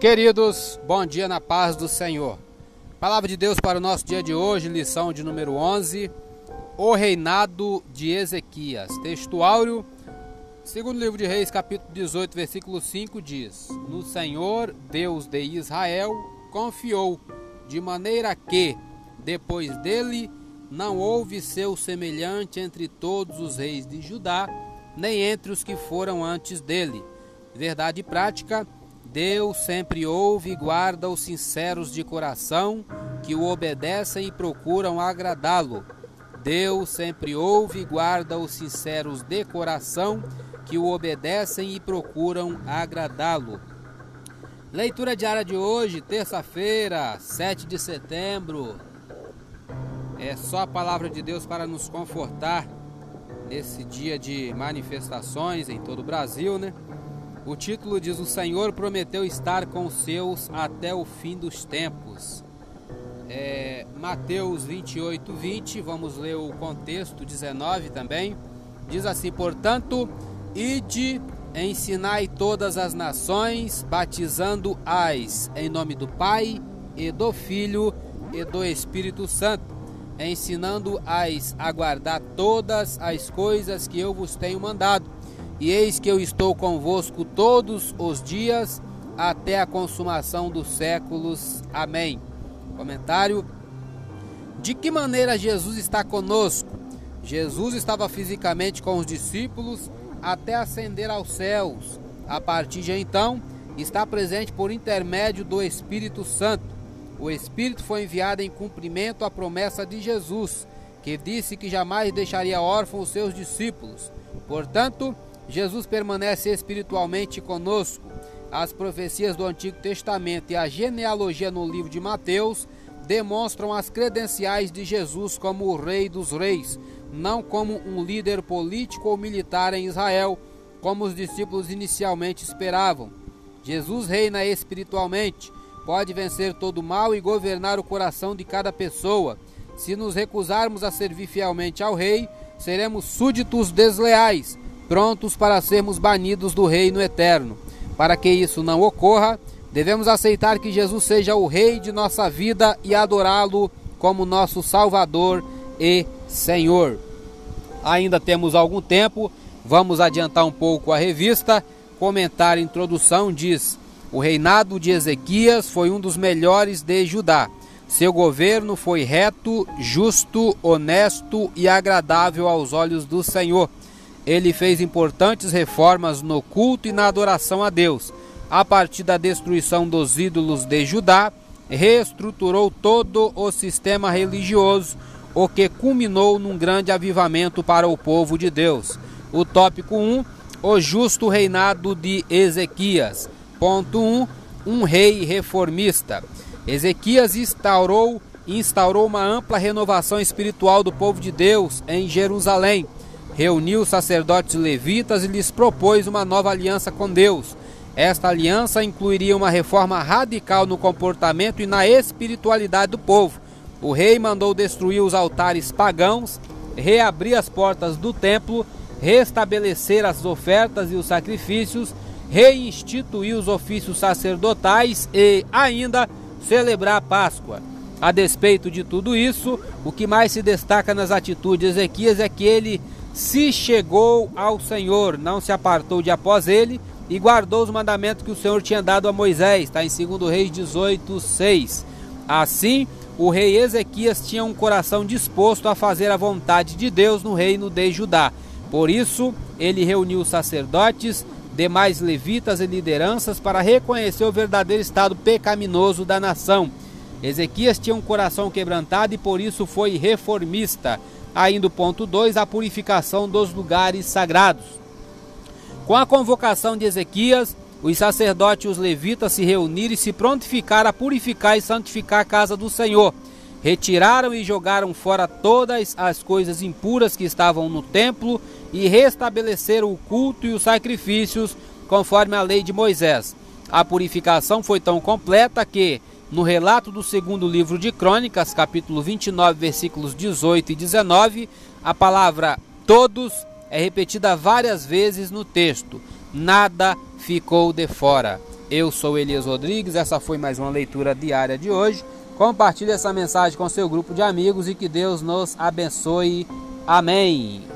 Queridos, bom dia na paz do Senhor. Palavra de Deus para o nosso dia de hoje, lição de número 11, o reinado de Ezequias. Texto áureo, segundo livro de Reis, capítulo 18, versículo 5 diz: No Senhor, Deus de Israel, confiou, de maneira que, depois dele, não houve seu semelhante entre todos os reis de Judá, nem entre os que foram antes dele. Verdade prática, Deus sempre ouve e guarda os sinceros de coração, que o obedecem e procuram agradá-lo. Deus sempre ouve e guarda os sinceros de coração, que o obedecem e procuram agradá-lo. Leitura diária de hoje, terça-feira, 7 de setembro. É só a palavra de Deus para nos confortar nesse dia de manifestações em todo o Brasil, né? O título diz: O Senhor prometeu estar com os seus até o fim dos tempos. É, Mateus 28, 20, vamos ler o contexto 19 também. Diz assim: Portanto, ide, ensinai todas as nações, batizando-as em nome do Pai, e do Filho, e do Espírito Santo, ensinando-as a guardar todas as coisas que eu vos tenho mandado e eis que eu estou convosco todos os dias até a consumação dos séculos. Amém. Comentário: De que maneira Jesus está conosco? Jesus estava fisicamente com os discípulos até ascender aos céus. A partir de então, está presente por intermédio do Espírito Santo. O Espírito foi enviado em cumprimento à promessa de Jesus, que disse que jamais deixaria órfãos os seus discípulos. Portanto, Jesus permanece espiritualmente conosco. As profecias do Antigo Testamento e a genealogia no livro de Mateus demonstram as credenciais de Jesus como o Rei dos Reis, não como um líder político ou militar em Israel, como os discípulos inicialmente esperavam. Jesus reina espiritualmente, pode vencer todo o mal e governar o coração de cada pessoa. Se nos recusarmos a servir fielmente ao Rei, seremos súditos desleais prontos para sermos banidos do reino eterno. Para que isso não ocorra, devemos aceitar que Jesus seja o Rei de nossa vida e adorá-lo como nosso Salvador e Senhor. Ainda temos algum tempo, vamos adiantar um pouco a revista. Comentário introdução diz: O reinado de Ezequias foi um dos melhores de Judá. Seu governo foi reto, justo, honesto e agradável aos olhos do Senhor. Ele fez importantes reformas no culto e na adoração a Deus. A partir da destruição dos ídolos de Judá, reestruturou todo o sistema religioso, o que culminou num grande avivamento para o povo de Deus. O tópico 1, o justo reinado de Ezequias. Ponto 1, um rei reformista. Ezequias instaurou instaurou uma ampla renovação espiritual do povo de Deus em Jerusalém reuniu os sacerdotes levitas e lhes propôs uma nova aliança com Deus. Esta aliança incluiria uma reforma radical no comportamento e na espiritualidade do povo. O rei mandou destruir os altares pagãos, reabrir as portas do templo, restabelecer as ofertas e os sacrifícios, reinstituir os ofícios sacerdotais e ainda celebrar a Páscoa. A despeito de tudo isso, o que mais se destaca nas atitudes de Ezequias é que ele se chegou ao Senhor, não se apartou de após ele e guardou os mandamentos que o Senhor tinha dado a Moisés. Está em 2 Reis 18, 6. Assim, o rei Ezequias tinha um coração disposto a fazer a vontade de Deus no reino de Judá. Por isso, ele reuniu sacerdotes, demais levitas e lideranças para reconhecer o verdadeiro estado pecaminoso da nação. Ezequias tinha um coração quebrantado e por isso foi reformista. Ainda o ponto 2, a purificação dos lugares sagrados. Com a convocação de Ezequias, os sacerdotes e os levitas se reuniram e se prontificaram a purificar e santificar a casa do Senhor. Retiraram e jogaram fora todas as coisas impuras que estavam no templo e restabeleceram o culto e os sacrifícios conforme a lei de Moisés. A purificação foi tão completa que, no relato do segundo livro de Crônicas, capítulo 29, versículos 18 e 19, a palavra todos é repetida várias vezes no texto. Nada ficou de fora. Eu sou Elias Rodrigues, essa foi mais uma leitura diária de hoje. Compartilhe essa mensagem com seu grupo de amigos e que Deus nos abençoe. Amém.